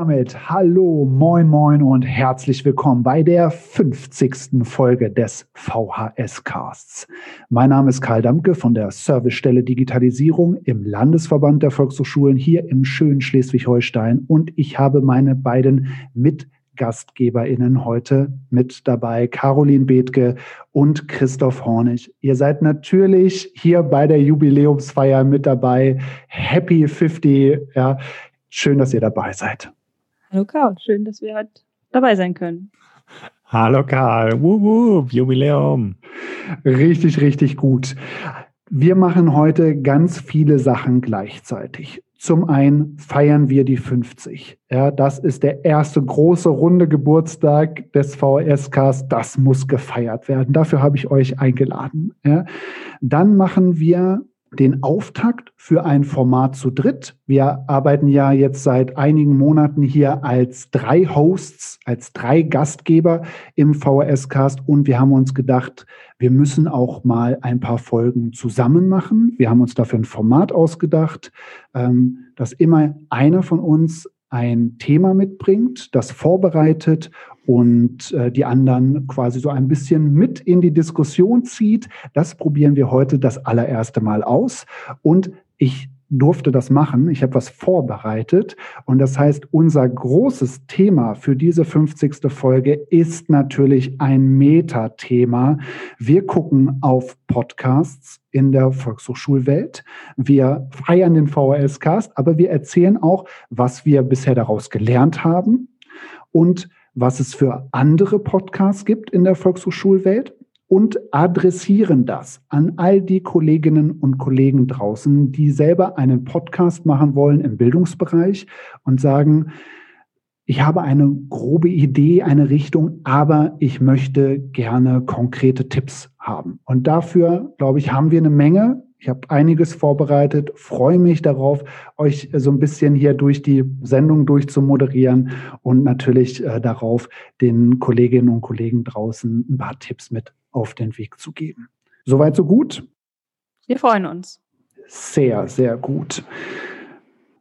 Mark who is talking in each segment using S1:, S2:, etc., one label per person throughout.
S1: damit hallo, moin, moin und herzlich willkommen bei der 50. Folge des VHS Casts. Mein Name ist Karl Damke von der Servicestelle Digitalisierung im Landesverband der Volkshochschulen hier im schönen Schleswig-Holstein und ich habe meine beiden mit GastgeberInnen heute mit dabei, Caroline Bethke und Christoph Hornig. Ihr seid natürlich hier bei der Jubiläumsfeier mit dabei. Happy 50. Ja, schön, dass ihr dabei seid.
S2: Hallo Karl, schön, dass wir heute dabei sein können.
S3: Hallo Karl, wuh, wuh, Jubiläum.
S1: Richtig, richtig gut. Wir machen heute ganz viele Sachen gleichzeitig. Zum einen feiern wir die 50. Ja, das ist der erste große runde Geburtstag des VHS-Casts. Das muss gefeiert werden. Dafür habe ich euch eingeladen. Ja. Dann machen wir den Auftakt für ein Format zu dritt. Wir arbeiten ja jetzt seit einigen Monaten hier als drei Hosts, als drei Gastgeber im VHS-Cast und wir haben uns gedacht, wir müssen auch mal ein paar Folgen zusammen machen. Wir haben uns dafür ein Format ausgedacht, ähm, dass immer einer von uns ein Thema mitbringt, das vorbereitet und äh, die anderen quasi so ein bisschen mit in die Diskussion zieht. Das probieren wir heute das allererste Mal aus. Und ich durfte das machen. Ich habe was vorbereitet. Und das heißt, unser großes Thema für diese 50. Folge ist natürlich ein Metathema. Wir gucken auf Podcasts in der Volkshochschulwelt. Wir feiern den VHS-Cast, aber wir erzählen auch, was wir bisher daraus gelernt haben und was es für andere Podcasts gibt in der Volkshochschulwelt und adressieren das an all die Kolleginnen und Kollegen draußen, die selber einen Podcast machen wollen im Bildungsbereich und sagen, ich habe eine grobe Idee, eine Richtung, aber ich möchte gerne konkrete Tipps haben. Und dafür, glaube ich, haben wir eine Menge ich habe einiges vorbereitet, freue mich darauf, euch so ein bisschen hier durch die Sendung durchzumoderieren und natürlich äh, darauf, den Kolleginnen und Kollegen draußen ein paar Tipps mit auf den Weg zu geben. Soweit, so gut?
S2: Wir freuen uns.
S1: Sehr, sehr gut.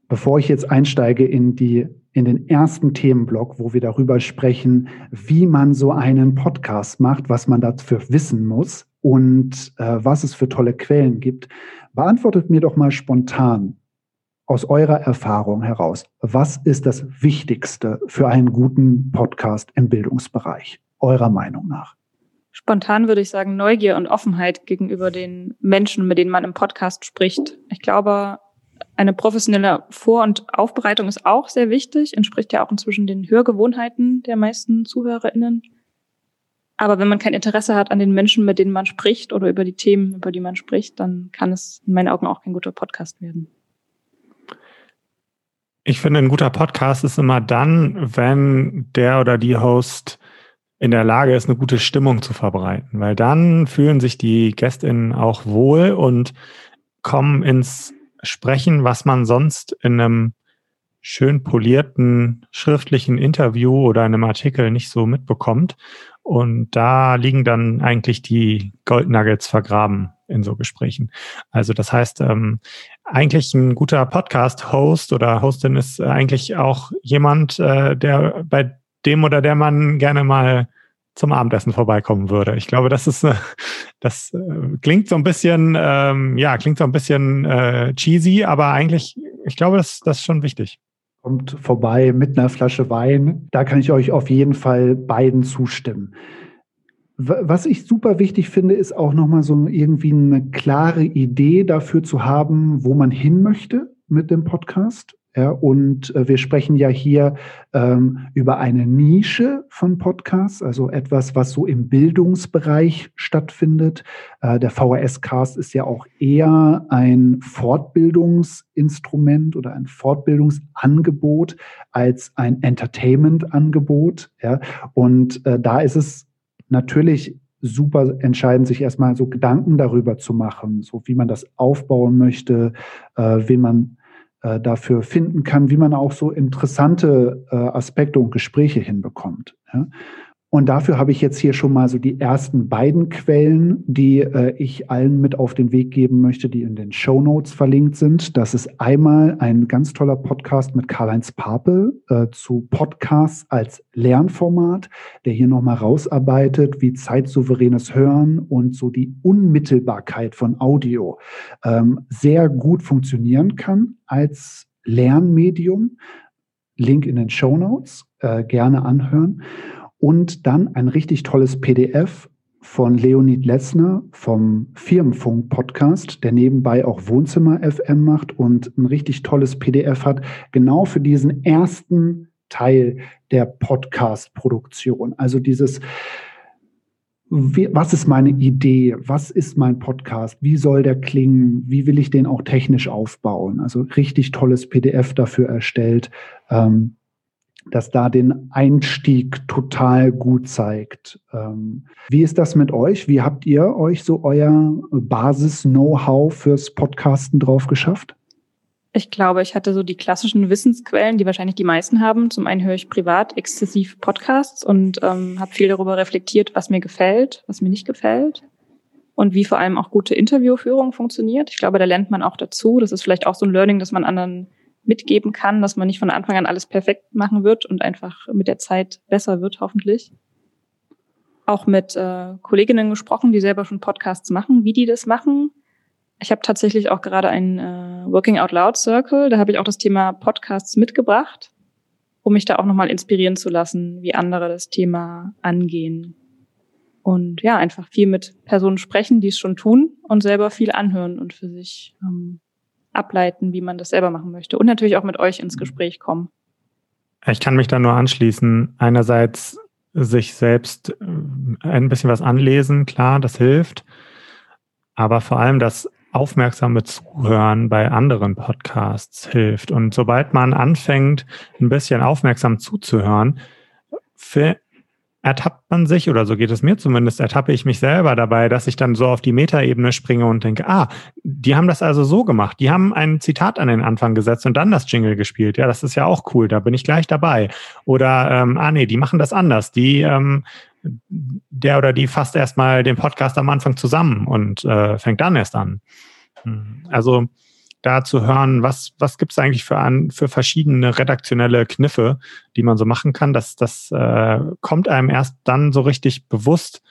S1: Bevor ich jetzt einsteige in die in den ersten Themenblock, wo wir darüber sprechen, wie man so einen Podcast macht, was man dafür wissen muss, und äh, was es für tolle Quellen gibt. Beantwortet mir doch mal spontan aus eurer Erfahrung heraus, was ist das Wichtigste für einen guten Podcast im Bildungsbereich, eurer Meinung nach?
S2: Spontan würde ich sagen Neugier und Offenheit gegenüber den Menschen, mit denen man im Podcast spricht. Ich glaube, eine professionelle Vor- und Aufbereitung ist auch sehr wichtig, entspricht ja auch inzwischen den Hörgewohnheiten der meisten ZuhörerInnen. Aber wenn man kein Interesse hat an den Menschen, mit denen man spricht oder über die Themen, über die man spricht, dann kann es in meinen Augen auch kein guter Podcast werden.
S3: Ich finde, ein guter Podcast ist immer dann, wenn der oder die Host in der Lage ist, eine gute Stimmung zu verbreiten, weil dann fühlen sich die GästInnen auch wohl und kommen ins Sprechen, was man sonst in einem schön polierten schriftlichen Interview oder einem Artikel nicht so mitbekommt. Und da liegen dann eigentlich die Goldnuggets vergraben in so Gesprächen. Also das heißt, ähm, eigentlich ein guter Podcast-Host oder Hostin ist eigentlich auch jemand, äh, der bei dem oder der man gerne mal zum Abendessen vorbeikommen würde. Ich glaube, das ist, äh, das äh, klingt so ein bisschen, ähm, ja, klingt so ein bisschen äh, cheesy, aber eigentlich, ich glaube, das, das ist schon wichtig
S1: kommt vorbei mit einer Flasche Wein. Da kann ich euch auf jeden Fall beiden zustimmen. Was ich super wichtig finde, ist auch nochmal so irgendwie eine klare Idee dafür zu haben, wo man hin möchte mit dem Podcast. Ja, und äh, wir sprechen ja hier ähm, über eine Nische von Podcasts, also etwas, was so im Bildungsbereich stattfindet. Äh, der VHS-Cast ist ja auch eher ein Fortbildungsinstrument oder ein Fortbildungsangebot als ein Entertainment-Angebot. Ja, und äh, da ist es natürlich super entscheidend, sich erstmal so Gedanken darüber zu machen, so wie man das aufbauen möchte, äh, wen man äh, dafür finden kann, wie man auch so interessante äh, Aspekte und Gespräche hinbekommt. Ja? Und dafür habe ich jetzt hier schon mal so die ersten beiden Quellen, die äh, ich allen mit auf den Weg geben möchte, die in den Show Notes verlinkt sind. Das ist einmal ein ganz toller Podcast mit Karl-Heinz Pape äh, zu Podcasts als Lernformat, der hier nochmal rausarbeitet, wie zeitsouveränes Hören und so die Unmittelbarkeit von Audio ähm, sehr gut funktionieren kann als Lernmedium. Link in den Show Notes, äh, gerne anhören. Und dann ein richtig tolles PDF von Leonid Lessner vom Firmenfunk-Podcast, der nebenbei auch Wohnzimmer FM macht und ein richtig tolles PDF hat, genau für diesen ersten Teil der Podcast-Produktion. Also dieses, wie, was ist meine Idee? Was ist mein Podcast? Wie soll der klingen? Wie will ich den auch technisch aufbauen? Also richtig tolles PDF dafür erstellt. Ähm, das da den Einstieg total gut zeigt. Ähm, wie ist das mit euch? Wie habt ihr euch so euer Basis-Know-how fürs Podcasten drauf geschafft?
S2: Ich glaube, ich hatte so die klassischen Wissensquellen, die wahrscheinlich die meisten haben. Zum einen höre ich privat exzessiv Podcasts und ähm, habe viel darüber reflektiert, was mir gefällt, was mir nicht gefällt und wie vor allem auch gute Interviewführung funktioniert. Ich glaube, da lernt man auch dazu. Das ist vielleicht auch so ein Learning, dass man anderen mitgeben kann, dass man nicht von Anfang an alles perfekt machen wird und einfach mit der Zeit besser wird, hoffentlich. Auch mit äh, Kolleginnen gesprochen, die selber schon Podcasts machen, wie die das machen. Ich habe tatsächlich auch gerade einen äh, Working Out Loud Circle, da habe ich auch das Thema Podcasts mitgebracht, um mich da auch nochmal inspirieren zu lassen, wie andere das Thema angehen. Und ja, einfach viel mit Personen sprechen, die es schon tun und selber viel anhören und für sich ähm, ableiten, wie man das selber machen möchte. Und natürlich auch mit euch ins mhm. Gespräch kommen.
S3: Ich kann mich da nur anschließen. Einerseits sich selbst äh, ein bisschen was anlesen, klar, das hilft. Aber vor allem das aufmerksame Zuhören bei anderen Podcasts hilft. Und sobald man anfängt, ein bisschen aufmerksam zuzuhören, ertappt man sich, oder so geht es mir zumindest, ertappe ich mich selber dabei, dass ich dann so auf die Metaebene springe und denke, ah, die haben das also so gemacht. Die haben ein Zitat an den Anfang gesetzt und dann das Jingle gespielt. Ja, das ist ja auch cool, da bin ich gleich dabei. Oder, ähm, ah nee, die machen das anders. Die, ähm, der oder die fasst erstmal den Podcast am Anfang zusammen und äh, fängt dann erst an. Hm, also da zu hören, was, was gibt es eigentlich für, an, für verschiedene redaktionelle Kniffe, die man so machen kann. Das, das äh, kommt einem erst dann so richtig bewusst,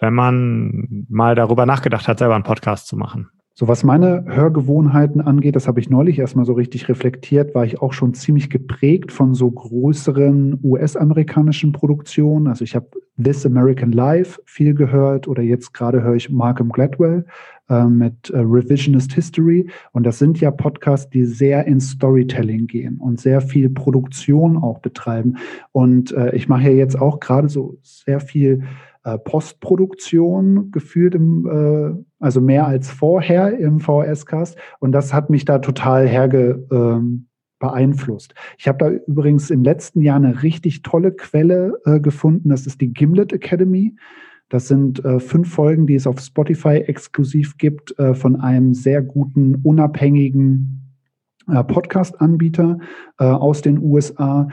S3: wenn man mal darüber nachgedacht hat, selber einen Podcast zu machen.
S1: So was meine Hörgewohnheiten angeht, das habe ich neulich erstmal so richtig reflektiert, war ich auch schon ziemlich geprägt von so größeren US-amerikanischen Produktionen. Also ich habe This American Life viel gehört oder jetzt gerade höre ich Malcolm Gladwell äh, mit äh, Revisionist History. Und das sind ja Podcasts, die sehr in Storytelling gehen und sehr viel Produktion auch betreiben. Und äh, ich mache ja jetzt auch gerade so sehr viel äh, Postproduktion gefühlt, im, äh, also mehr als vorher im VHS-Cast. Und das hat mich da total herge, ähm, beeinflusst. Ich habe da übrigens im letzten Jahr eine richtig tolle Quelle äh, gefunden. Das ist die Gimlet Academy. Das sind äh, fünf Folgen, die es auf Spotify exklusiv gibt, äh, von einem sehr guten, unabhängigen äh, Podcast-Anbieter äh, aus den USA.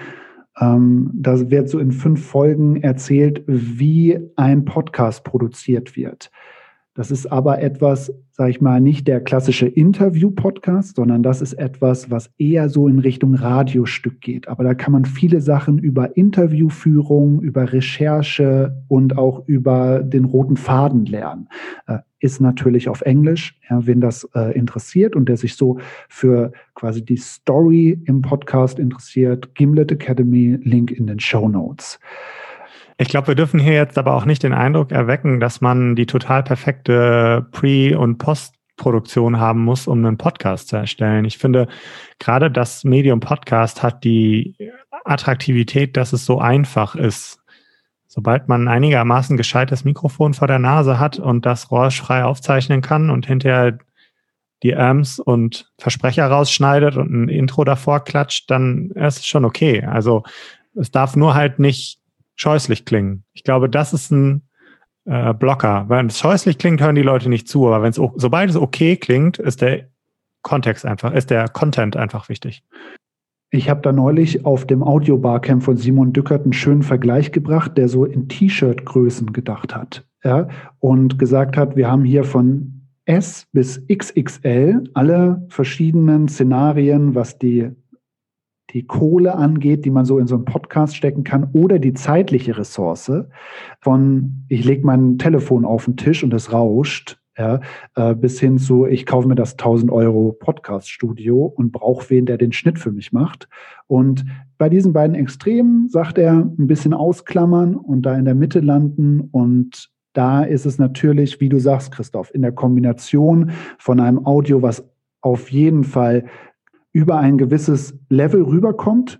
S1: Ähm, da wird so in fünf Folgen erzählt, wie ein Podcast produziert wird. Das ist aber etwas, sage ich mal, nicht der klassische Interview-Podcast, sondern das ist etwas, was eher so in Richtung Radiostück geht. Aber da kann man viele Sachen über Interviewführung, über Recherche und auch über den roten Faden lernen. Äh, ist natürlich auf Englisch, ja, wen das äh, interessiert und der sich so für quasi die Story im Podcast interessiert. Gimlet Academy, Link in den Show Notes.
S3: Ich glaube, wir dürfen hier jetzt aber auch nicht den Eindruck erwecken, dass man die total perfekte Pre- und Postproduktion haben muss, um einen Podcast zu erstellen. Ich finde, gerade das Medium Podcast hat die Attraktivität, dass es so einfach ist. Sobald man einigermaßen gescheites Mikrofon vor der Nase hat und das rohrfrei aufzeichnen kann und hinterher die Amps und Versprecher rausschneidet und ein Intro davor klatscht, dann ist es schon okay. Also es darf nur halt nicht scheußlich klingen. Ich glaube, das ist ein äh, Blocker. Wenn es scheußlich klingt, hören die Leute nicht zu. Aber wenn es sobald es okay klingt, ist der Kontext einfach, ist der Content einfach wichtig.
S1: Ich habe da neulich auf dem Audio-Barcamp von Simon Dückert einen schönen Vergleich gebracht, der so in T-Shirt-Größen gedacht hat. Ja, und gesagt hat, wir haben hier von S bis XXL alle verschiedenen Szenarien, was die, die Kohle angeht, die man so in so einen Podcast stecken kann, oder die zeitliche Ressource von, ich lege mein Telefon auf den Tisch und es rauscht, ja, äh, bis hin zu, ich kaufe mir das 1000 Euro Podcast-Studio und brauche wen, der den Schnitt für mich macht. Und bei diesen beiden Extremen sagt er, ein bisschen ausklammern und da in der Mitte landen. Und da ist es natürlich, wie du sagst, Christoph, in der Kombination von einem Audio, was auf jeden Fall über ein gewisses Level rüberkommt,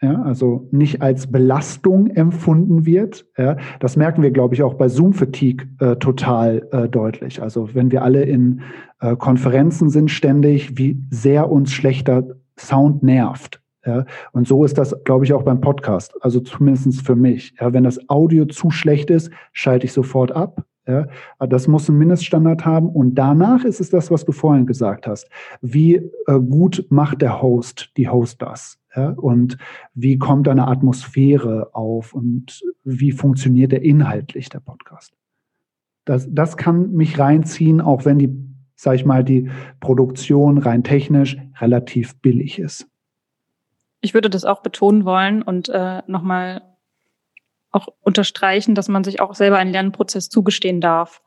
S1: ja, also nicht als Belastung empfunden wird. Ja, das merken wir, glaube ich, auch bei Zoom-Fatigue äh, total äh, deutlich. Also wenn wir alle in äh, Konferenzen sind ständig, wie sehr uns schlechter Sound nervt. Ja, und so ist das, glaube ich, auch beim Podcast. Also zumindest für mich. Ja, wenn das Audio zu schlecht ist, schalte ich sofort ab. Ja, das muss einen Mindeststandard haben. Und danach ist es das, was du vorhin gesagt hast. Wie äh, gut macht der Host, die Host das? Ja, und wie kommt eine Atmosphäre auf und wie funktioniert der inhaltlich, der Podcast? Das, das kann mich reinziehen, auch wenn die, sag ich mal, die Produktion rein technisch relativ billig ist.
S2: Ich würde das auch betonen wollen und äh, nochmal auch unterstreichen, dass man sich auch selber einen Lernprozess zugestehen darf.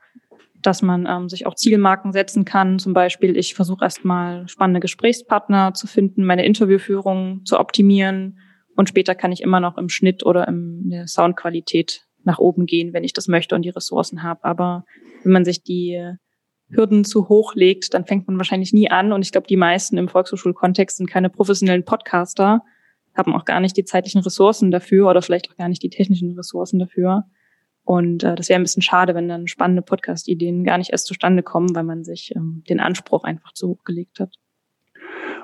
S2: Dass man ähm, sich auch Zielmarken setzen kann. Zum Beispiel, ich versuche erstmal spannende Gesprächspartner zu finden, meine Interviewführung zu optimieren und später kann ich immer noch im Schnitt oder in der Soundqualität nach oben gehen, wenn ich das möchte und die Ressourcen habe. Aber wenn man sich die Hürden zu hoch legt, dann fängt man wahrscheinlich nie an. Und ich glaube, die meisten im Volkshochschulkontext sind keine professionellen Podcaster, haben auch gar nicht die zeitlichen Ressourcen dafür oder vielleicht auch gar nicht die technischen Ressourcen dafür. Und äh, das wäre ein bisschen schade, wenn dann spannende Podcast-Ideen gar nicht erst zustande kommen, weil man sich ähm, den Anspruch einfach zu hoch gelegt hat.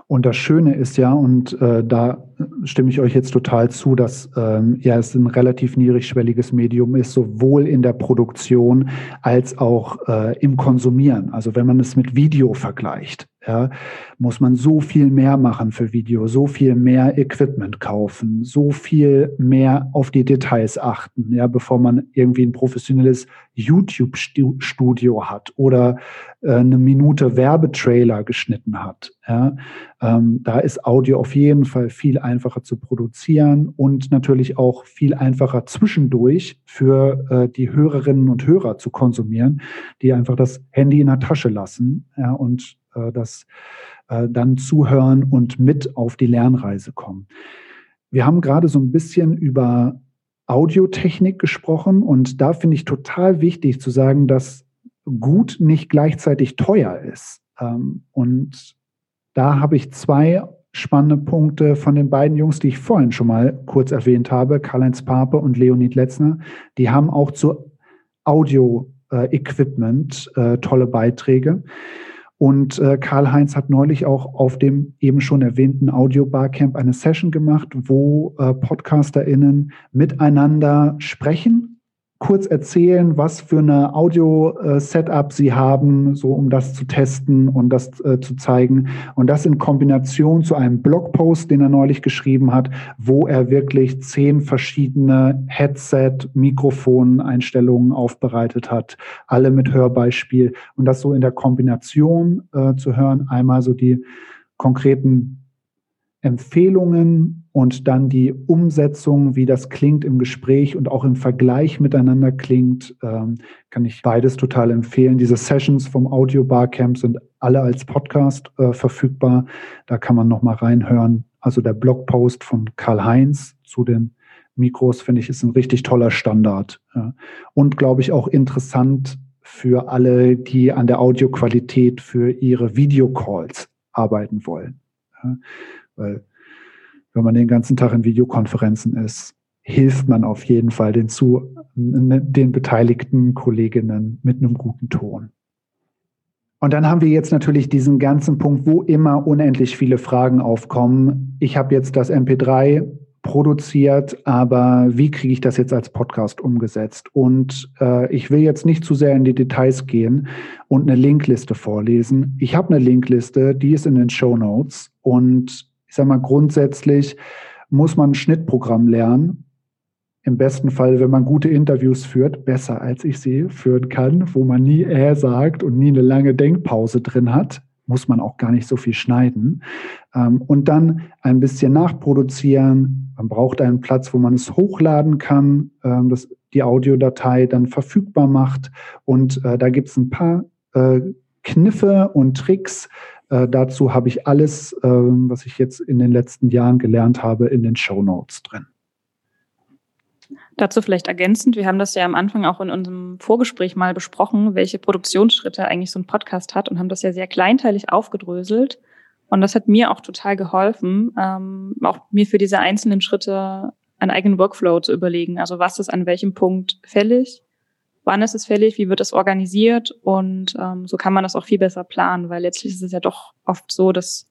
S1: Und das Schöne ist ja, und äh, da stimme ich euch jetzt total zu, dass ähm, ja es ein relativ niedrigschwelliges Medium ist, sowohl in der Produktion als auch äh, im Konsumieren. Also wenn man es mit Video vergleicht ja, muss man so viel mehr machen für Video, so viel mehr Equipment kaufen, so viel mehr auf die Details achten, ja, bevor man irgendwie ein professionelles YouTube-Studio hat oder äh, eine Minute Werbetrailer geschnitten hat. Ja. Ähm, da ist Audio auf jeden Fall viel einfacher zu produzieren und natürlich auch viel einfacher zwischendurch für äh, die Hörerinnen und Hörer zu konsumieren, die einfach das Handy in der Tasche lassen ja, und äh, das äh, dann zuhören und mit auf die Lernreise kommen. Wir haben gerade so ein bisschen über Audiotechnik gesprochen und da finde ich total wichtig zu sagen, dass gut nicht gleichzeitig teuer ist. Ähm, und da habe ich zwei spannende Punkte von den beiden Jungs, die ich vorhin schon mal kurz erwähnt habe, Karl-Heinz Pape und Leonid Letzner. Die haben auch zu Audio-Equipment äh, tolle Beiträge. Und äh, Karl-Heinz hat neulich auch auf dem eben schon erwähnten Audio Barcamp eine Session gemacht, wo äh, PodcasterInnen miteinander sprechen kurz erzählen, was für eine Audio-Setup Sie haben, so um das zu testen und das äh, zu zeigen. Und das in Kombination zu einem Blogpost, den er neulich geschrieben hat, wo er wirklich zehn verschiedene Headset-Mikrofon-Einstellungen aufbereitet hat, alle mit Hörbeispiel. Und das so in der Kombination äh, zu hören, einmal so die konkreten Empfehlungen und dann die Umsetzung, wie das klingt im Gespräch und auch im Vergleich miteinander klingt, ähm, kann ich beides total empfehlen. Diese Sessions vom Audio Barcamp sind alle als Podcast äh, verfügbar. Da kann man noch mal reinhören. Also der Blogpost von Karl Heinz zu den Mikros finde ich ist ein richtig toller Standard ja. und glaube ich auch interessant für alle, die an der Audioqualität für ihre Videocalls arbeiten wollen. Ja. Weil wenn man den ganzen Tag in Videokonferenzen ist, hilft man auf jeden Fall den, zu, den beteiligten Kolleginnen mit einem guten Ton. Und dann haben wir jetzt natürlich diesen ganzen Punkt, wo immer unendlich viele Fragen aufkommen. Ich habe jetzt das MP3 produziert, aber wie kriege ich das jetzt als Podcast umgesetzt? Und äh, ich will jetzt nicht zu sehr in die Details gehen und eine Linkliste vorlesen. Ich habe eine Linkliste, die ist in den Show Notes und ich sage mal grundsätzlich, muss man ein Schnittprogramm lernen. Im besten Fall, wenn man gute Interviews führt, besser als ich sie führen kann, wo man nie äh sagt und nie eine lange Denkpause drin hat muss man auch gar nicht so viel schneiden. Ähm, und dann ein bisschen nachproduzieren. Man braucht einen Platz, wo man es hochladen kann, ähm, das die Audiodatei dann verfügbar macht. Und äh, da gibt es ein paar äh, Kniffe und Tricks. Äh, dazu habe ich alles, äh, was ich jetzt in den letzten Jahren gelernt habe, in den Show Notes drin.
S2: Dazu vielleicht ergänzend, wir haben das ja am Anfang auch in unserem Vorgespräch mal besprochen, welche Produktionsschritte eigentlich so ein Podcast hat und haben das ja sehr kleinteilig aufgedröselt. Und das hat mir auch total geholfen, ähm, auch mir für diese einzelnen Schritte einen eigenen Workflow zu überlegen. Also was ist an welchem Punkt fällig, wann ist es fällig, wie wird es organisiert und ähm, so kann man das auch viel besser planen, weil letztlich ist es ja doch oft so, dass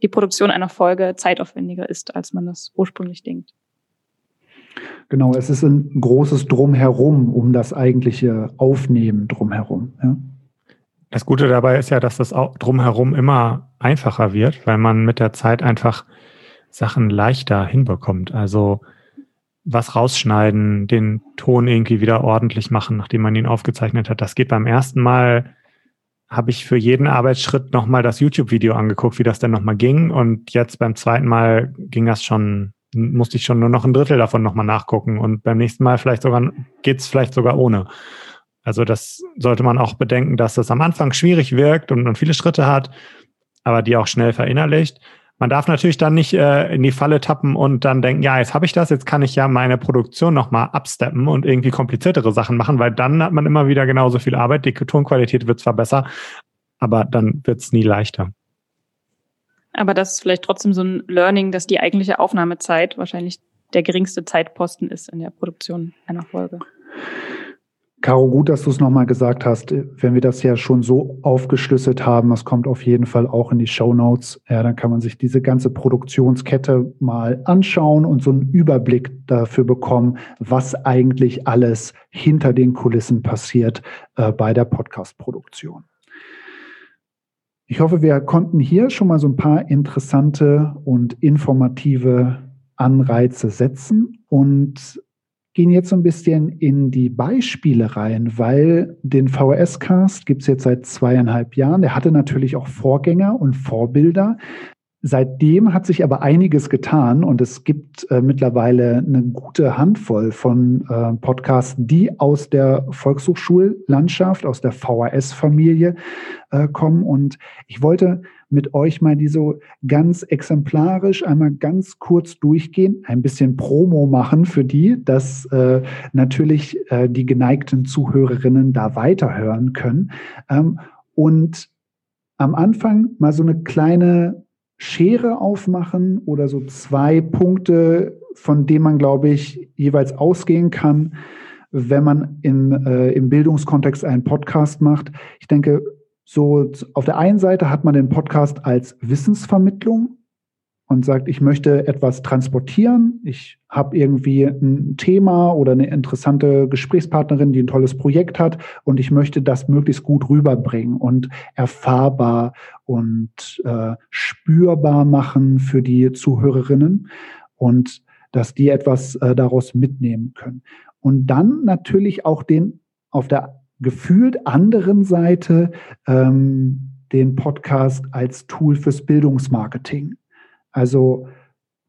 S2: die Produktion einer Folge zeitaufwendiger ist, als man das ursprünglich denkt.
S1: Genau, es ist ein großes Drumherum um das eigentliche Aufnehmen drumherum. Ja.
S3: Das Gute dabei ist ja, dass das auch drumherum immer einfacher wird, weil man mit der Zeit einfach Sachen leichter hinbekommt. Also was rausschneiden, den Ton irgendwie wieder ordentlich machen, nachdem man ihn aufgezeichnet hat. Das geht beim ersten Mal, habe ich für jeden Arbeitsschritt nochmal das YouTube-Video angeguckt, wie das denn nochmal ging. Und jetzt beim zweiten Mal ging das schon musste ich schon nur noch ein Drittel davon nochmal nachgucken und beim nächsten Mal vielleicht sogar geht's vielleicht sogar ohne. Also das sollte man auch bedenken, dass das am Anfang schwierig wirkt und man viele Schritte hat, aber die auch schnell verinnerlicht. Man darf natürlich dann nicht äh, in die Falle tappen und dann denken, ja, jetzt habe ich das, jetzt kann ich ja meine Produktion nochmal absteppen und irgendwie kompliziertere Sachen machen, weil dann hat man immer wieder genauso viel Arbeit. Die Tonqualität wird zwar besser, aber dann wird's nie leichter.
S2: Aber das ist vielleicht trotzdem so ein Learning, dass die eigentliche Aufnahmezeit wahrscheinlich der geringste Zeitposten ist in der Produktion einer Folge.
S1: Caro, gut, dass du es nochmal gesagt hast. Wenn wir das ja schon so aufgeschlüsselt haben, das kommt auf jeden Fall auch in die Show Notes. Ja, dann kann man sich diese ganze Produktionskette mal anschauen und so einen Überblick dafür bekommen, was eigentlich alles hinter den Kulissen passiert äh, bei der Podcast-Produktion. Ich hoffe, wir konnten hier schon mal so ein paar interessante und informative Anreize setzen und gehen jetzt so ein bisschen in die Beispiele rein, weil den VHS-Cast gibt es jetzt seit zweieinhalb Jahren. Der hatte natürlich auch Vorgänger und Vorbilder. Seitdem hat sich aber einiges getan und es gibt äh, mittlerweile eine gute Handvoll von äh, Podcasts, die aus der Volkshochschullandschaft, aus der VHS-Familie äh, kommen. Und ich wollte mit euch mal die so ganz exemplarisch einmal ganz kurz durchgehen, ein bisschen Promo machen für die, dass äh, natürlich äh, die geneigten Zuhörerinnen da weiterhören können. Ähm, und am Anfang mal so eine kleine Schere aufmachen oder so zwei Punkte, von denen man, glaube ich, jeweils ausgehen kann, wenn man in, äh, im Bildungskontext einen Podcast macht. Ich denke, so auf der einen Seite hat man den Podcast als Wissensvermittlung und sagt, ich möchte etwas transportieren, ich habe irgendwie ein Thema oder eine interessante Gesprächspartnerin, die ein tolles Projekt hat und ich möchte das möglichst gut rüberbringen und erfahrbar und äh, spürbar machen für die Zuhörerinnen und dass die etwas äh, daraus mitnehmen können. Und dann natürlich auch den auf der gefühlt anderen Seite ähm, den Podcast als Tool fürs Bildungsmarketing. Also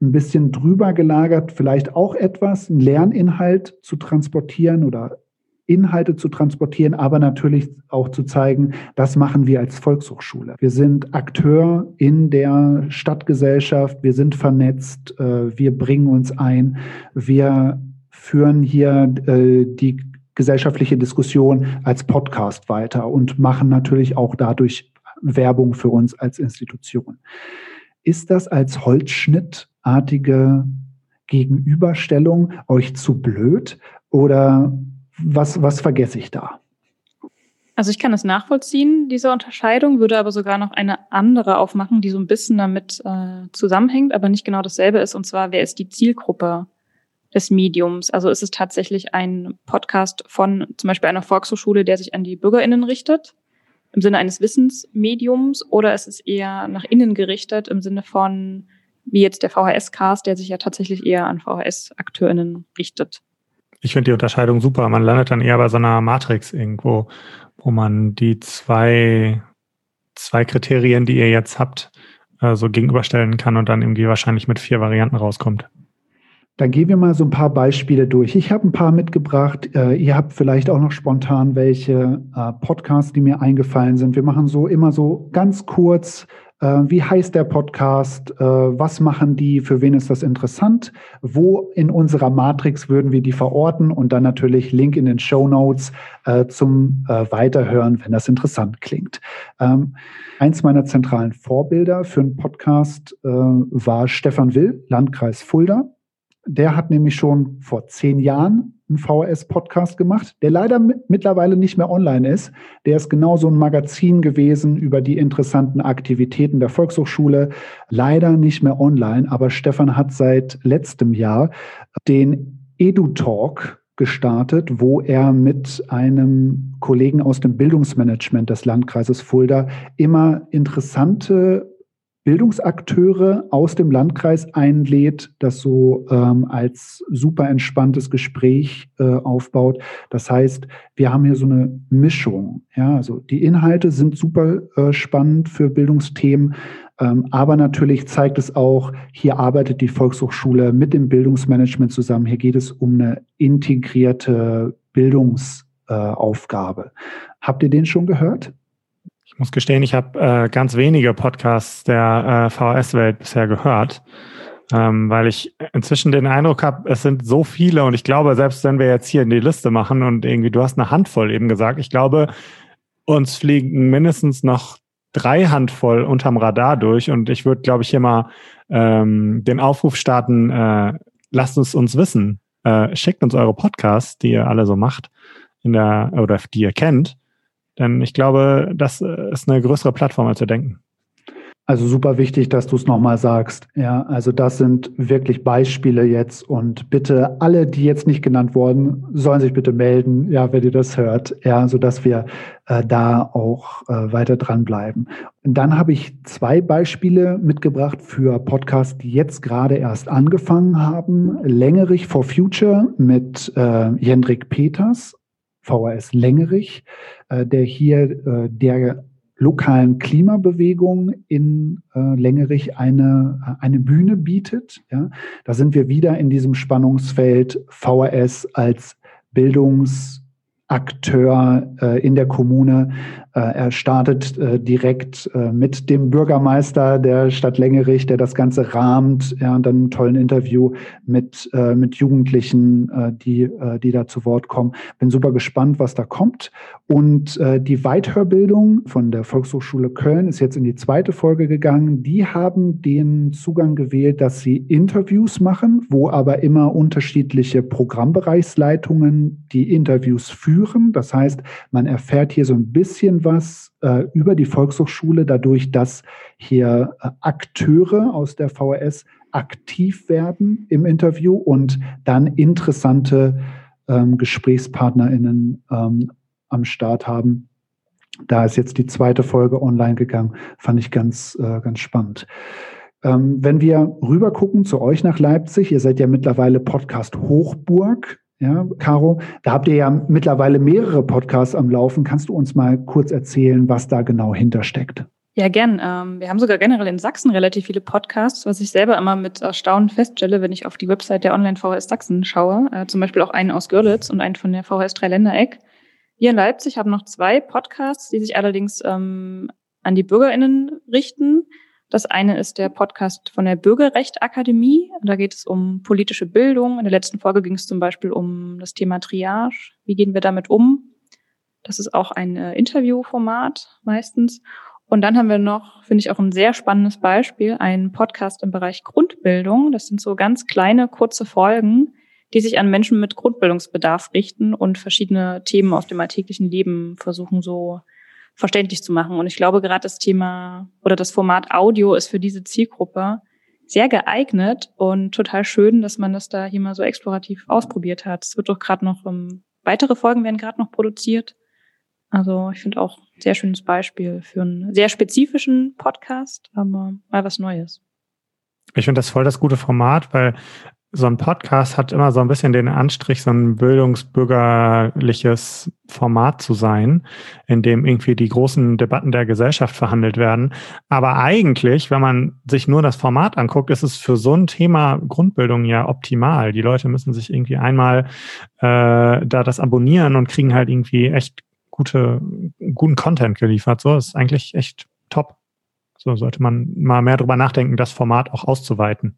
S1: ein bisschen drüber gelagert, vielleicht auch etwas, einen Lerninhalt zu transportieren oder Inhalte zu transportieren, aber natürlich auch zu zeigen, das machen wir als Volkshochschule. Wir sind Akteur in der Stadtgesellschaft, wir sind vernetzt, äh, wir bringen uns ein, wir führen hier äh, die gesellschaftliche Diskussion als Podcast weiter und machen natürlich auch dadurch Werbung für uns als Institution. Ist das als Holzschnittartige Gegenüberstellung euch zu blöd oder was, was vergesse ich da?
S2: Also ich kann es nachvollziehen, diese Unterscheidung, würde aber sogar noch eine andere aufmachen, die so ein bisschen damit äh, zusammenhängt, aber nicht genau dasselbe ist. Und zwar, wer ist die Zielgruppe des Mediums? Also ist es tatsächlich ein Podcast von zum Beispiel einer Volkshochschule, der sich an die BürgerInnen richtet? im Sinne eines Wissensmediums oder ist es eher nach innen gerichtet im Sinne von wie jetzt der VHS-Cast, der sich ja tatsächlich eher an VHS-AkteurInnen richtet.
S3: Ich finde die Unterscheidung super. Man landet dann eher bei so einer Matrix irgendwo, wo man die zwei, zwei Kriterien, die ihr jetzt habt, äh, so gegenüberstellen kann und dann irgendwie wahrscheinlich mit vier Varianten rauskommt.
S1: Dann gehen wir mal so ein paar Beispiele durch. Ich habe ein paar mitgebracht. Äh, ihr habt vielleicht auch noch spontan welche äh, Podcasts, die mir eingefallen sind. Wir machen so immer so ganz kurz äh, wie heißt der Podcast? Was machen die? Für wen ist das interessant? Wo in unserer Matrix würden wir die verorten? Und dann natürlich Link in den Show Notes zum Weiterhören, wenn das interessant klingt. Ähm, eins meiner zentralen Vorbilder für einen Podcast war Stefan Will, Landkreis Fulda. Der hat nämlich schon vor zehn Jahren einen VHS-Podcast gemacht, der leider mittlerweile nicht mehr online ist. Der ist genauso ein Magazin gewesen über die interessanten Aktivitäten der Volkshochschule. Leider nicht mehr online, aber Stefan hat seit letztem Jahr den EduTalk gestartet, wo er mit einem Kollegen aus dem Bildungsmanagement des Landkreises Fulda immer interessante Bildungsakteure aus dem Landkreis einlädt, das so ähm, als super entspanntes Gespräch äh, aufbaut. Das heißt, wir haben hier so eine Mischung. Ja, also die Inhalte sind super äh, spannend für Bildungsthemen, ähm, aber natürlich zeigt es auch, hier arbeitet die Volkshochschule mit dem Bildungsmanagement zusammen. Hier geht es um eine integrierte Bildungsaufgabe. Äh, Habt ihr den schon gehört?
S3: Ich muss gestehen, ich habe äh, ganz wenige Podcasts der äh, VHS-Welt bisher gehört, ähm, weil ich inzwischen den Eindruck habe, es sind so viele und ich glaube, selbst wenn wir jetzt hier in die Liste machen und irgendwie, du hast eine Handvoll eben gesagt, ich glaube, uns fliegen mindestens noch drei Handvoll unterm Radar durch und ich würde, glaube ich, hier mal ähm, den Aufruf starten, äh, lasst es uns wissen. Äh, schickt uns eure Podcasts, die ihr alle so macht, in der, oder die ihr kennt denn ich glaube, das äh, ist eine größere Plattform, als wir denken.
S1: Also super wichtig, dass du es nochmal sagst. Ja, also das sind wirklich Beispiele jetzt und bitte alle, die jetzt nicht genannt wurden, sollen sich bitte melden, ja, wenn ihr das hört, ja, so dass wir äh, da auch äh, weiter dranbleiben. Dann habe ich zwei Beispiele mitgebracht für Podcasts, die jetzt gerade erst angefangen haben. Längerich for Future mit äh, Jendrik Peters VHS Längerich, äh, der hier äh, der lokalen Klimabewegung in äh, Längerich eine, eine Bühne bietet. Ja. Da sind wir wieder in diesem Spannungsfeld VHS als Bildungsakteur äh, in der Kommune er startet äh, direkt äh, mit dem Bürgermeister der Stadt Längerich, der das Ganze rahmt, ja, und dann einen tollen Interview mit, mit Jugendlichen, die, die da zu Wort kommen. Bin super gespannt, was da kommt. Und die Weithörbildung von der Volkshochschule Köln ist jetzt in die zweite Folge gegangen. Die haben den Zugang gewählt, dass sie Interviews machen, wo aber immer unterschiedliche Programmbereichsleitungen die Interviews führen. Das heißt, man erfährt hier so ein bisschen was äh, über die Volkshochschule, dadurch, dass hier äh, Akteure aus der VHS aktiv werden im Interview und dann interessante ähm, GesprächspartnerInnen ähm, am Start haben. Da ist jetzt die zweite Folge online gegangen, fand ich ganz, äh, ganz spannend. Ähm, wenn wir rüber gucken zu euch nach Leipzig, ihr seid ja mittlerweile Podcast Hochburg ja, Caro, da habt ihr ja mittlerweile mehrere Podcasts am Laufen. Kannst du uns mal kurz erzählen, was da genau hintersteckt?
S2: Ja, gern. Ähm, wir haben sogar generell in Sachsen relativ viele Podcasts, was ich selber immer mit Erstaunen feststelle, wenn ich auf die Website der Online-VHS Sachsen schaue. Äh, zum Beispiel auch einen aus Görlitz und einen von der VHS Dreiländereck. Wir in Leipzig haben noch zwei Podcasts, die sich allerdings ähm, an die BürgerInnen richten. Das eine ist der Podcast von der Bürgerrechtakademie. Da geht es um politische Bildung. In der letzten Folge ging es zum Beispiel um das Thema Triage. Wie gehen wir damit um? Das ist auch ein äh, Interviewformat meistens. Und dann haben wir noch, finde ich auch ein sehr spannendes Beispiel, einen Podcast im Bereich Grundbildung. Das sind so ganz kleine, kurze Folgen, die sich an Menschen mit Grundbildungsbedarf richten und verschiedene Themen aus dem alltäglichen Leben versuchen so verständlich zu machen. Und ich glaube, gerade das Thema oder das Format Audio ist für diese Zielgruppe sehr geeignet und total schön, dass man das da hier mal so explorativ ausprobiert hat. Es wird doch gerade noch um, weitere Folgen werden gerade noch produziert. Also ich finde auch sehr schönes Beispiel für einen sehr spezifischen Podcast, aber mal was Neues.
S3: Ich finde das voll das gute Format, weil so ein Podcast hat immer so ein bisschen den Anstrich, so ein bildungsbürgerliches Format zu sein, in dem irgendwie die großen Debatten der Gesellschaft verhandelt werden. Aber eigentlich, wenn man sich nur das Format anguckt, ist es für so ein Thema Grundbildung ja optimal. Die Leute müssen sich irgendwie einmal äh, da das abonnieren und kriegen halt irgendwie echt gute, guten Content geliefert. So ist eigentlich echt top. So sollte man mal mehr drüber nachdenken, das Format auch auszuweiten.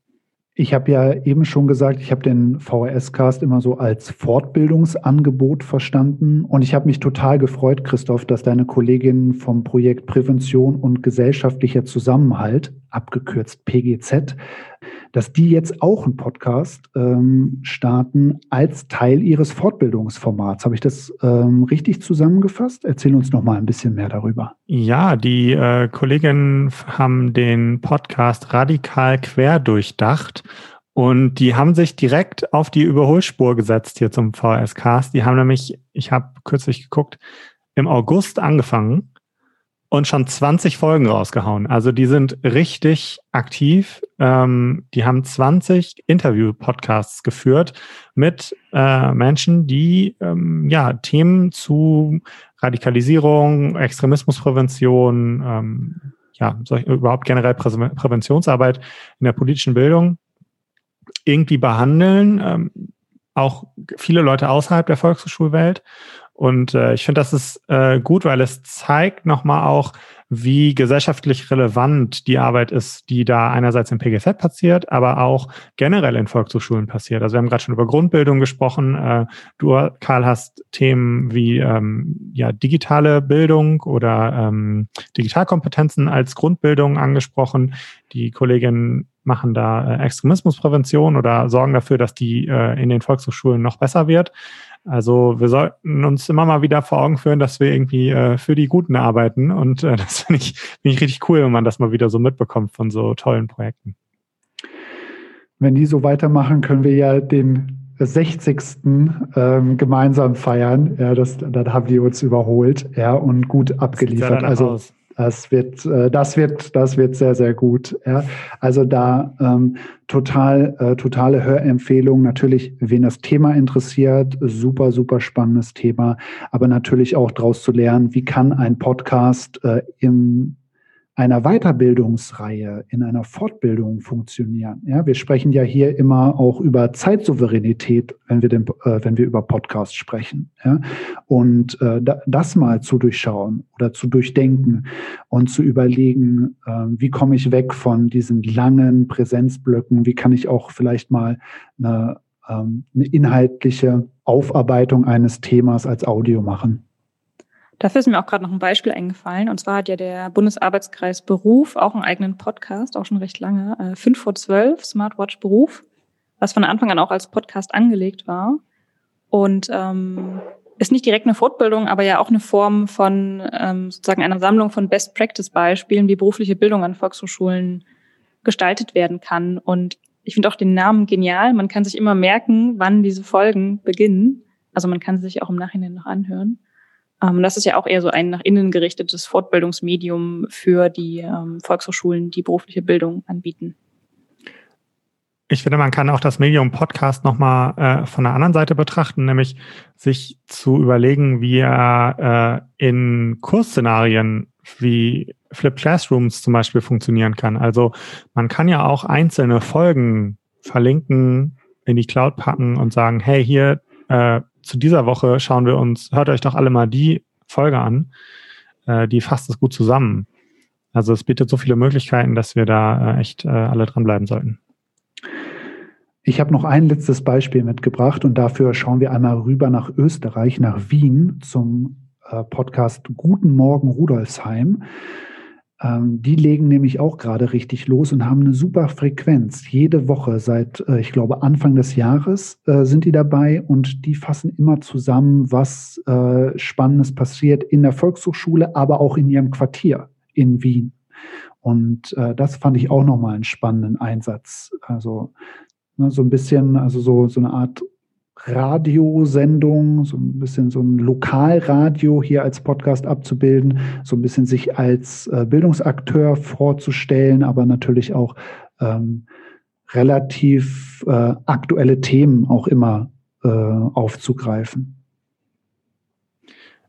S1: Ich habe ja eben schon gesagt, ich habe den VHS-Cast immer so als Fortbildungsangebot verstanden. Und ich habe mich total gefreut, Christoph, dass deine Kollegin vom Projekt Prävention und gesellschaftlicher Zusammenhalt, abgekürzt PGZ, dass die jetzt auch einen Podcast ähm, starten als Teil ihres Fortbildungsformats. Habe ich das ähm, richtig zusammengefasst? Erzähl uns noch mal ein bisschen mehr darüber.
S3: Ja, die äh, Kolleginnen haben den Podcast radikal quer durchdacht und die haben sich direkt auf die Überholspur gesetzt hier zum VS-Cast. Die haben nämlich, ich habe kürzlich geguckt, im August angefangen und schon 20 Folgen rausgehauen. Also die sind richtig aktiv. Ähm, die haben 20 Interview-Podcasts geführt mit äh, Menschen, die ähm, ja Themen zu Radikalisierung, Extremismusprävention, ähm, ja, solch, überhaupt generell Prä Präventionsarbeit in der politischen Bildung irgendwie behandeln. Ähm, auch viele Leute außerhalb der Volkshochschulwelt. Und äh, ich finde, das ist äh, gut, weil es zeigt nochmal auch, wie gesellschaftlich relevant die Arbeit ist, die da einerseits im PGZ passiert, aber auch generell in Volkshochschulen passiert. Also wir haben gerade schon über Grundbildung gesprochen. Äh, du, Karl, hast Themen wie ähm, ja, digitale Bildung oder ähm, Digitalkompetenzen als Grundbildung angesprochen. Die Kolleginnen machen da äh, Extremismusprävention oder sorgen dafür, dass die äh, in den Volkshochschulen noch besser wird. Also wir sollten uns immer mal wieder vor Augen führen, dass wir irgendwie äh, für die Guten arbeiten. Und äh, das finde ich, find ich richtig cool, wenn man das mal wieder so mitbekommt von so tollen Projekten.
S1: Wenn die so weitermachen, können wir ja den 60. Ähm, gemeinsam feiern. Ja, das, dann haben die uns überholt ja, und gut abgeliefert. Also aus. Das wird, äh, das wird, das wird sehr, sehr gut. Ja. Also da ähm, total, äh, totale Hörempfehlung. Natürlich, wen das Thema interessiert, super, super spannendes Thema. Aber natürlich auch daraus zu lernen, wie kann ein Podcast äh, im einer Weiterbildungsreihe, in einer Fortbildung funktionieren. Ja, wir sprechen ja hier immer auch über Zeitsouveränität, wenn wir, den, äh, wenn wir über Podcasts sprechen. Ja, und äh, das mal zu durchschauen oder zu durchdenken und zu überlegen, äh, wie komme ich weg von diesen langen Präsenzblöcken, wie kann ich auch vielleicht mal eine, ähm, eine inhaltliche Aufarbeitung eines Themas als Audio machen.
S2: Dafür ist mir auch gerade noch ein Beispiel eingefallen. Und zwar hat ja der Bundesarbeitskreis Beruf auch einen eigenen Podcast, auch schon recht lange, äh, 5 vor 12, Smartwatch Beruf, was von Anfang an auch als Podcast angelegt war. Und ähm, ist nicht direkt eine Fortbildung, aber ja auch eine Form von ähm, sozusagen einer Sammlung von Best-Practice-Beispielen, wie berufliche Bildung an Volkshochschulen gestaltet werden kann. Und ich finde auch den Namen genial. Man kann sich immer merken, wann diese Folgen beginnen. Also man kann sie sich auch im Nachhinein noch anhören. Ähm, das ist ja auch eher so ein nach innen gerichtetes Fortbildungsmedium für die ähm, Volkshochschulen, die berufliche Bildung anbieten.
S3: Ich finde, man kann auch das Medium Podcast nochmal äh, von der anderen Seite betrachten, nämlich sich zu überlegen, wie er äh, in Kursszenarien wie Flip Classrooms zum Beispiel funktionieren kann. Also man kann ja auch einzelne Folgen verlinken, in die Cloud packen und sagen, hey, hier äh, zu dieser Woche schauen wir uns, hört euch doch alle mal die Folge an. Äh, die fasst es gut zusammen. Also es bietet so viele Möglichkeiten, dass wir da äh, echt äh, alle dranbleiben sollten.
S1: Ich habe noch ein letztes Beispiel mitgebracht und dafür schauen wir einmal rüber nach Österreich, nach Wien zum äh, Podcast Guten Morgen Rudolfsheim. Ähm, die legen nämlich auch gerade richtig los und haben eine super Frequenz. Jede Woche seit, äh, ich glaube, Anfang des Jahres äh, sind die dabei und die fassen immer zusammen, was äh, Spannendes passiert in der Volkshochschule, aber auch in ihrem Quartier in Wien. Und äh, das fand ich auch nochmal einen spannenden Einsatz. Also ne, so ein bisschen, also so, so eine Art Radiosendung, so ein bisschen so ein Lokalradio hier als Podcast abzubilden, so ein bisschen sich als äh, Bildungsakteur vorzustellen, aber natürlich auch ähm, relativ äh, aktuelle Themen auch immer äh, aufzugreifen.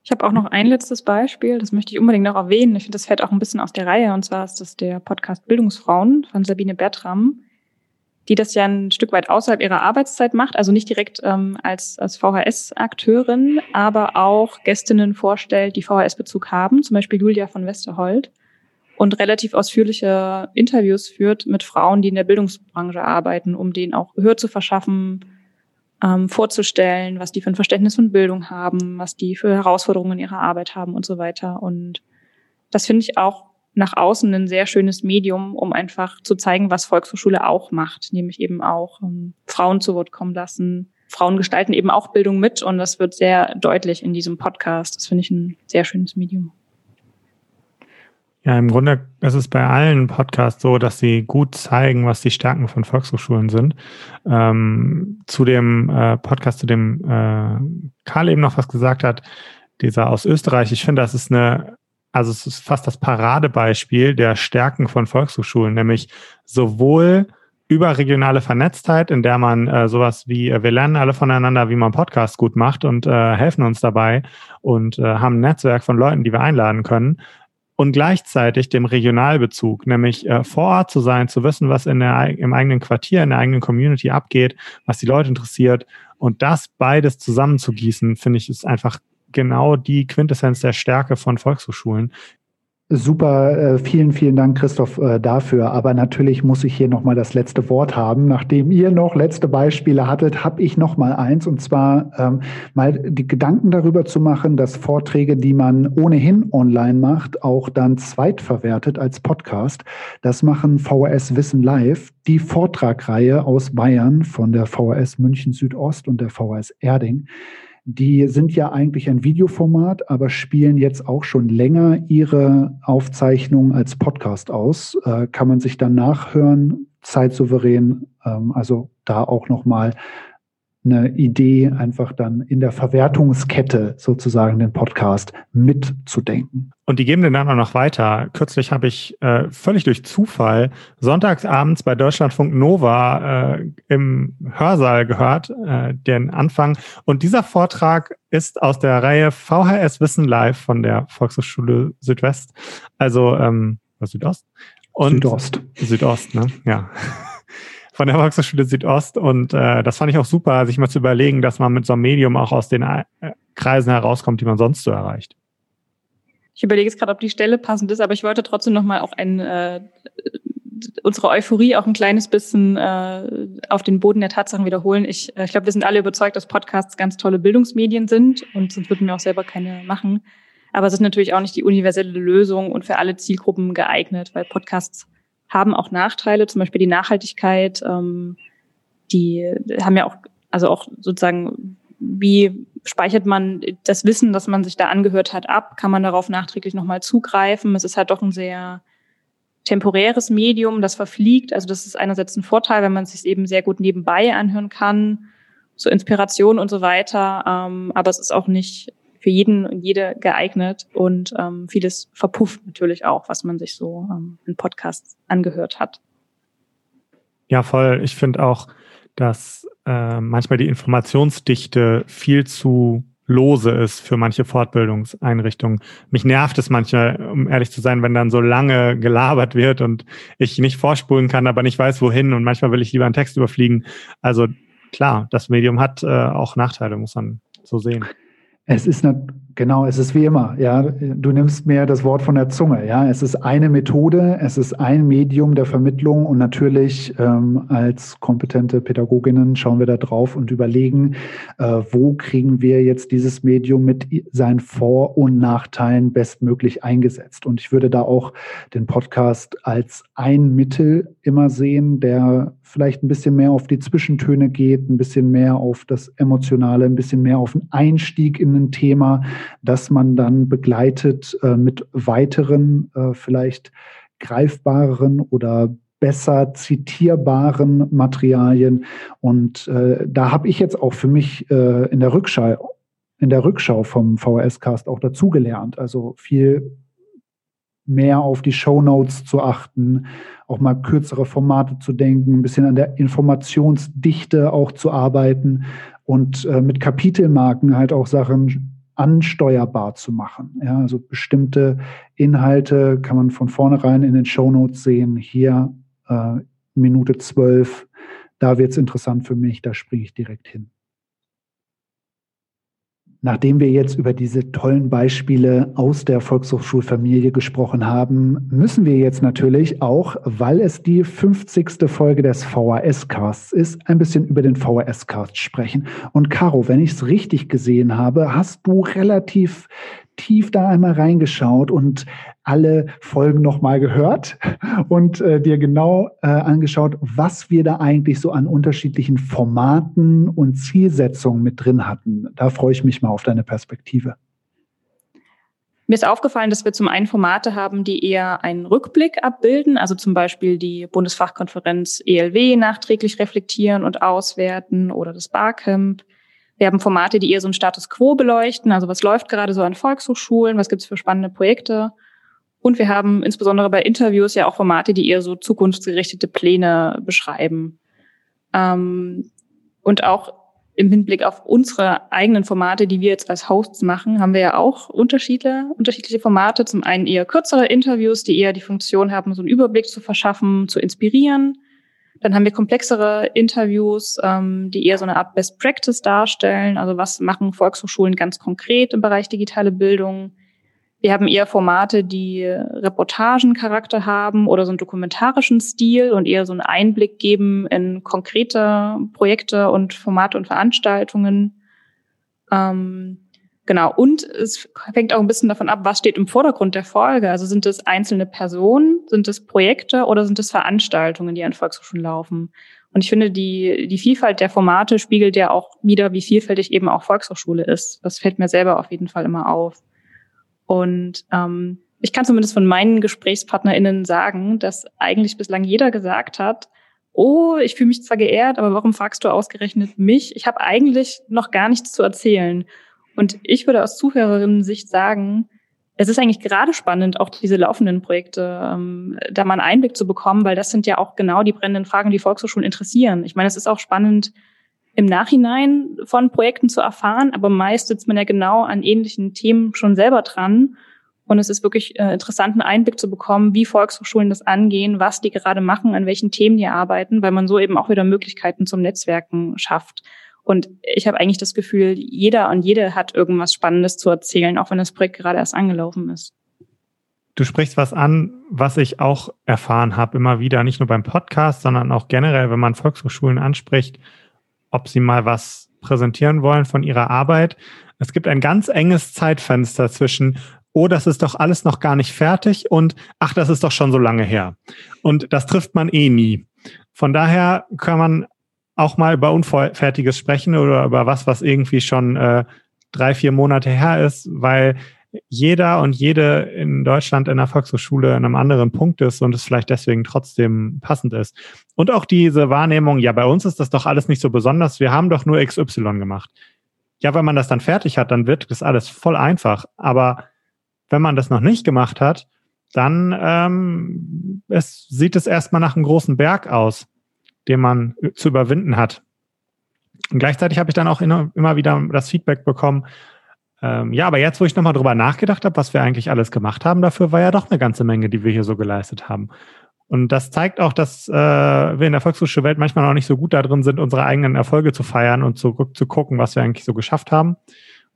S2: Ich habe auch noch ein letztes Beispiel, das möchte ich unbedingt noch erwähnen. Ich finde, das fällt auch ein bisschen aus der Reihe, und zwar ist das der Podcast Bildungsfrauen von Sabine Bertram, die das ja ein Stück weit außerhalb ihrer Arbeitszeit macht, also nicht direkt ähm, als, als VHS-Akteurin, aber auch Gästinnen vorstellt, die VHS-Bezug haben, zum Beispiel Julia von Westerhold, und relativ ausführliche Interviews führt mit Frauen, die in der Bildungsbranche arbeiten, um denen auch Gehör zu verschaffen, ähm, vorzustellen, was die für ein Verständnis von Bildung haben, was die für Herausforderungen in ihrer Arbeit haben und so weiter. Und das finde ich auch nach außen ein sehr schönes Medium, um einfach zu zeigen, was Volkshochschule auch macht, nämlich eben auch ähm, Frauen zu Wort kommen lassen. Frauen gestalten eben auch Bildung mit und das wird sehr deutlich in diesem Podcast. Das finde ich ein sehr schönes Medium.
S3: Ja, im Grunde ist es bei allen Podcasts so, dass sie gut zeigen, was die Stärken von Volkshochschulen sind. Ähm, zu dem äh, Podcast, zu dem äh, Karl eben noch was gesagt hat, dieser aus Österreich, ich finde, das ist eine, also es ist fast das Paradebeispiel der Stärken von Volkshochschulen, nämlich sowohl überregionale Vernetztheit, in der man äh, sowas wie, äh, wir lernen alle voneinander, wie man Podcasts gut macht und äh, helfen uns dabei und äh, haben ein Netzwerk von Leuten, die wir einladen können, und gleichzeitig dem Regionalbezug, nämlich äh, vor Ort zu sein, zu wissen, was in der, im eigenen Quartier, in der eigenen Community abgeht, was die Leute interessiert und das beides zusammenzugießen, finde ich, ist einfach genau die Quintessenz der Stärke von Volkshochschulen,
S1: Super, äh, vielen, vielen Dank, Christoph, äh, dafür. Aber natürlich muss ich hier nochmal das letzte Wort haben. Nachdem ihr noch letzte Beispiele hattet, habe ich noch mal eins, und zwar ähm, mal die Gedanken darüber zu machen, dass Vorträge, die man ohnehin online macht, auch dann zweitverwertet als Podcast. Das machen VHS Wissen Live, die Vortragreihe aus Bayern von der VHS München Südost und der VHS Erding. Die sind ja eigentlich ein Videoformat, aber spielen jetzt auch schon länger ihre Aufzeichnungen als Podcast aus. Äh, kann man sich dann nachhören, zeitsouverän. Ähm, also da auch nochmal eine Idee, einfach dann in der Verwertungskette sozusagen den Podcast mitzudenken.
S3: Und die geben den dann auch noch weiter. Kürzlich habe ich äh, völlig durch Zufall sonntagsabends bei Deutschlandfunk Nova äh, im Hörsaal gehört, äh, den Anfang. Und dieser Vortrag ist aus der Reihe VHS Wissen Live von der Volkshochschule Südwest, also ähm, Südost.
S1: Und Südost.
S3: Südost, ne? Ja von der Volkshochschule Südost. Und äh, das fand ich auch super, sich mal zu überlegen, dass man mit so einem Medium auch aus den äh, Kreisen herauskommt, die man sonst so erreicht.
S2: Ich überlege jetzt gerade, ob die Stelle passend ist, aber ich wollte trotzdem noch mal auch ein, äh, unsere Euphorie auch ein kleines bisschen äh, auf den Boden der Tatsachen wiederholen. Ich, äh, ich glaube, wir sind alle überzeugt, dass Podcasts ganz tolle Bildungsmedien sind und sonst würden wir auch selber keine machen. Aber es ist natürlich auch nicht die universelle Lösung und für alle Zielgruppen geeignet, weil Podcasts haben auch Nachteile, zum Beispiel die Nachhaltigkeit. Ähm, die haben ja auch, also auch sozusagen, wie speichert man das Wissen, das man sich da angehört hat, ab? Kann man darauf nachträglich nochmal zugreifen? Es ist halt doch ein sehr temporäres Medium, das verfliegt. Also das ist einerseits ein Vorteil, wenn man es sich eben sehr gut nebenbei anhören kann, so Inspiration und so weiter. Ähm, aber es ist auch nicht für jeden und jede geeignet und ähm, vieles verpufft natürlich auch, was man sich so ähm, in Podcasts angehört hat.
S3: Ja, voll. Ich finde auch, dass äh, manchmal die Informationsdichte viel zu lose ist für manche Fortbildungseinrichtungen. Mich nervt es manchmal, um ehrlich zu sein, wenn dann so lange gelabert wird und ich nicht vorspulen kann, aber nicht weiß, wohin. Und manchmal will ich lieber einen Text überfliegen. Also klar, das Medium hat äh, auch Nachteile, muss man so sehen.
S1: Es ist genau, es ist wie immer, ja. Du nimmst mir das Wort von der Zunge, ja. Es ist eine Methode, es ist ein Medium der Vermittlung und natürlich ähm, als kompetente Pädagoginnen schauen wir da drauf und überlegen, äh, wo kriegen wir jetzt dieses Medium mit seinen Vor- und Nachteilen bestmöglich eingesetzt. Und ich würde da auch den Podcast als ein Mittel immer sehen, der vielleicht ein bisschen mehr auf die Zwischentöne geht, ein bisschen mehr auf das Emotionale, ein bisschen mehr auf den Einstieg in ein Thema, das man dann begleitet äh, mit weiteren, äh, vielleicht greifbareren oder besser zitierbaren Materialien. Und äh, da habe ich jetzt auch für mich äh, in der Rückschau, in der Rückschau vom VHS-Cast auch dazugelernt. Also viel mehr auf die Show Notes zu achten, auch mal kürzere Formate zu denken, ein bisschen an der Informationsdichte auch zu arbeiten und äh, mit Kapitelmarken halt auch Sachen ansteuerbar zu machen. Ja, also bestimmte Inhalte kann man von vornherein in den Show Notes sehen. Hier äh, Minute zwölf, da wird es interessant für mich, da springe ich direkt hin. Nachdem wir jetzt über diese tollen Beispiele aus der Volkshochschulfamilie gesprochen haben, müssen wir jetzt natürlich auch, weil es die 50. Folge des VHS-Casts ist, ein bisschen über den VHS-Cast sprechen. Und Caro, wenn ich es richtig gesehen habe, hast du relativ tief da einmal reingeschaut und alle Folgen nochmal gehört und äh, dir genau äh, angeschaut, was wir da eigentlich so an unterschiedlichen Formaten und Zielsetzungen mit drin hatten. Da freue ich mich mal auf deine Perspektive.
S2: Mir ist aufgefallen, dass wir zum einen Formate haben, die eher einen Rückblick abbilden, also zum Beispiel die Bundesfachkonferenz ELW nachträglich reflektieren und auswerten oder das Barcamp. Wir haben Formate, die eher so einen Status quo beleuchten, also was läuft gerade so an Volkshochschulen, was gibt es für spannende Projekte. Und wir haben insbesondere bei Interviews ja auch Formate, die eher so zukunftsgerichtete Pläne beschreiben. Ähm, und auch im Hinblick auf unsere eigenen Formate, die wir jetzt als Hosts machen, haben wir ja auch unterschiedliche, unterschiedliche Formate. Zum einen eher kürzere Interviews, die eher die Funktion haben, so einen Überblick zu verschaffen, zu inspirieren. Dann haben wir komplexere Interviews, ähm, die eher so eine Art Best Practice darstellen. Also was machen Volkshochschulen ganz konkret im Bereich digitale Bildung? Wir haben eher Formate, die Reportagencharakter haben oder so einen dokumentarischen Stil und eher so einen Einblick geben in konkrete Projekte und Formate und Veranstaltungen. Ähm, Genau. Und es hängt auch ein bisschen davon ab, was steht im Vordergrund der Folge. Also sind es einzelne Personen, sind es Projekte oder sind es Veranstaltungen, die an Volkshochschulen laufen? Und ich finde, die, die Vielfalt der Formate spiegelt ja auch wieder, wie vielfältig eben auch Volkshochschule ist. Das fällt mir selber auf jeden Fall immer auf. Und ähm, ich kann zumindest von meinen GesprächspartnerInnen sagen, dass eigentlich bislang jeder gesagt hat, oh, ich fühle mich zwar geehrt, aber warum fragst du ausgerechnet mich? Ich habe eigentlich noch gar nichts zu erzählen. Und ich würde aus Zuhörerinnen-Sicht sagen, es ist eigentlich gerade spannend, auch diese laufenden Projekte, ähm, da mal einen Einblick zu bekommen, weil das sind ja auch genau die brennenden Fragen, die Volkshochschulen interessieren. Ich meine, es ist auch spannend, im Nachhinein von Projekten zu erfahren, aber meist sitzt man ja genau an ähnlichen Themen schon selber dran. Und es ist wirklich äh, interessant, einen Einblick zu bekommen, wie Volkshochschulen das angehen, was die gerade machen, an welchen Themen die arbeiten, weil man so eben auch wieder Möglichkeiten zum Netzwerken schafft. Und ich habe eigentlich das Gefühl, jeder und jede hat irgendwas Spannendes zu erzählen, auch wenn das Projekt gerade erst angelaufen ist.
S3: Du sprichst was an, was ich auch erfahren habe, immer wieder, nicht nur beim Podcast, sondern auch generell, wenn man Volkshochschulen anspricht, ob sie mal was präsentieren wollen von ihrer Arbeit. Es gibt ein ganz enges Zeitfenster zwischen, oh, das ist doch alles noch gar nicht fertig und ach, das ist doch schon so lange her. Und das trifft man eh nie. Von daher kann man auch mal über Unfertiges sprechen oder über was, was irgendwie schon äh, drei, vier Monate her ist, weil jeder und jede in Deutschland in der Volkshochschule an einem anderen Punkt ist und es vielleicht deswegen trotzdem passend ist. Und auch diese Wahrnehmung, ja, bei uns ist das doch alles nicht so besonders, wir haben doch nur XY gemacht. Ja, wenn man das dann fertig hat, dann wird das alles voll einfach. Aber wenn man das noch nicht gemacht hat, dann ähm, es sieht es erstmal nach einem großen Berg aus den man zu überwinden hat. Und gleichzeitig habe ich dann auch immer wieder das Feedback bekommen, ähm, ja, aber jetzt, wo ich nochmal drüber nachgedacht habe, was wir eigentlich alles gemacht haben, dafür war ja doch eine ganze Menge, die wir hier so geleistet haben. Und das zeigt auch, dass äh, wir in der Volkshochschulwelt manchmal auch nicht so gut darin sind, unsere eigenen Erfolge zu feiern und zurück zu gucken, was wir eigentlich so geschafft haben.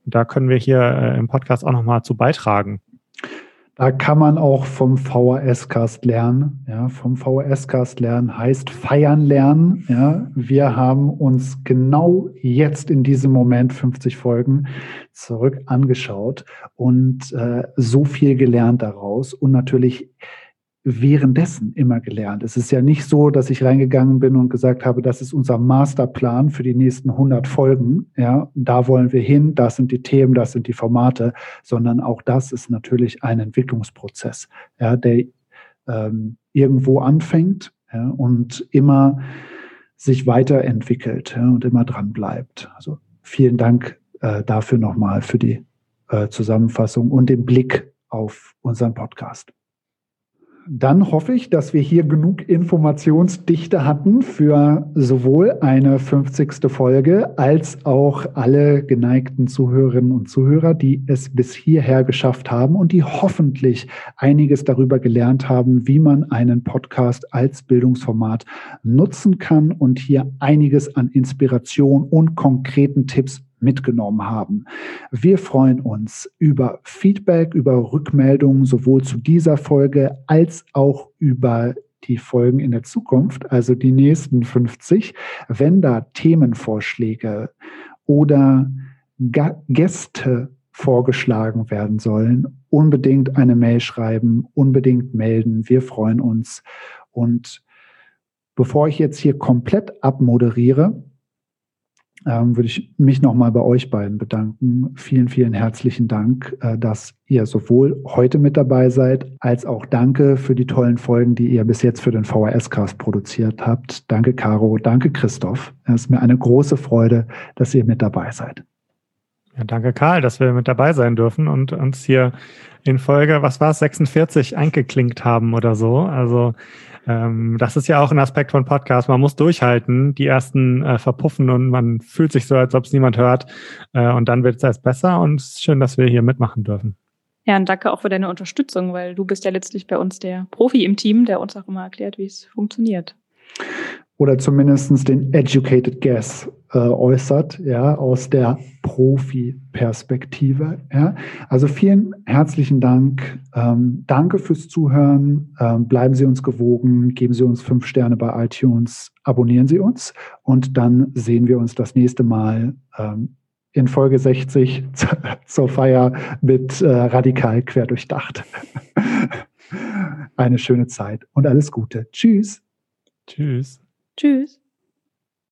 S3: Und da können wir hier äh, im Podcast auch nochmal zu beitragen.
S1: Da kann man auch vom VHS-Cast lernen. Ja, vom VHS-Cast lernen heißt feiern lernen. Ja, wir haben uns genau jetzt in diesem Moment 50 Folgen zurück angeschaut und äh, so viel gelernt daraus und natürlich währenddessen immer gelernt. Es ist ja nicht so, dass ich reingegangen bin und gesagt habe, das ist unser Masterplan für die nächsten 100 Folgen. Ja, da wollen wir hin, das sind die Themen, das sind die Formate, sondern auch das ist natürlich ein Entwicklungsprozess, ja, der ähm, irgendwo anfängt, ja, und immer sich weiterentwickelt ja, und immer dran bleibt. Also vielen Dank äh, dafür nochmal für die äh, Zusammenfassung und den Blick auf unseren Podcast dann hoffe ich, dass wir hier genug Informationsdichte hatten für sowohl eine 50. Folge als auch alle geneigten Zuhörerinnen und Zuhörer, die es bis hierher geschafft haben und die hoffentlich einiges darüber gelernt haben, wie man einen Podcast als Bildungsformat nutzen kann und hier einiges an Inspiration und konkreten Tipps mitgenommen haben. Wir freuen uns über Feedback, über Rückmeldungen sowohl zu dieser Folge als auch über die Folgen in der Zukunft, also die nächsten 50. Wenn da Themenvorschläge oder Gäste vorgeschlagen werden sollen, unbedingt eine Mail schreiben, unbedingt melden. Wir freuen uns. Und bevor ich jetzt hier komplett abmoderiere, ähm, würde ich mich nochmal bei euch beiden bedanken. Vielen, vielen herzlichen Dank, äh, dass ihr sowohl heute mit dabei seid, als auch danke für die tollen Folgen, die ihr bis jetzt für den VHS-Cast produziert habt. Danke, Caro. Danke, Christoph. Es ist mir eine große Freude, dass ihr mit dabei seid.
S3: Ja, danke, Karl, dass wir mit dabei sein dürfen und uns hier in Folge, was war es, 46 eingeklinkt haben oder so. Also ähm, das ist ja auch ein Aspekt von Podcast. Man muss durchhalten, die ersten äh, verpuffen und man fühlt sich so, als ob es niemand hört. Äh, und dann wird es erst besser und es ist schön, dass wir hier mitmachen dürfen.
S2: Ja, und danke auch für deine Unterstützung, weil du bist ja letztlich bei uns der Profi im Team, der uns auch immer erklärt, wie es funktioniert
S1: oder zumindest den educated guess äh, äußert, ja, aus der Profi-Perspektive. Ja. Also vielen herzlichen Dank. Ähm, danke fürs Zuhören. Ähm, bleiben Sie uns gewogen, geben Sie uns fünf Sterne bei iTunes, abonnieren Sie uns und dann sehen wir uns das nächste Mal ähm, in Folge 60 zur Feier mit äh, radikal querdurchdacht. Eine schöne Zeit und alles Gute. Tschüss.
S3: Tschüss.
S2: Tschüss.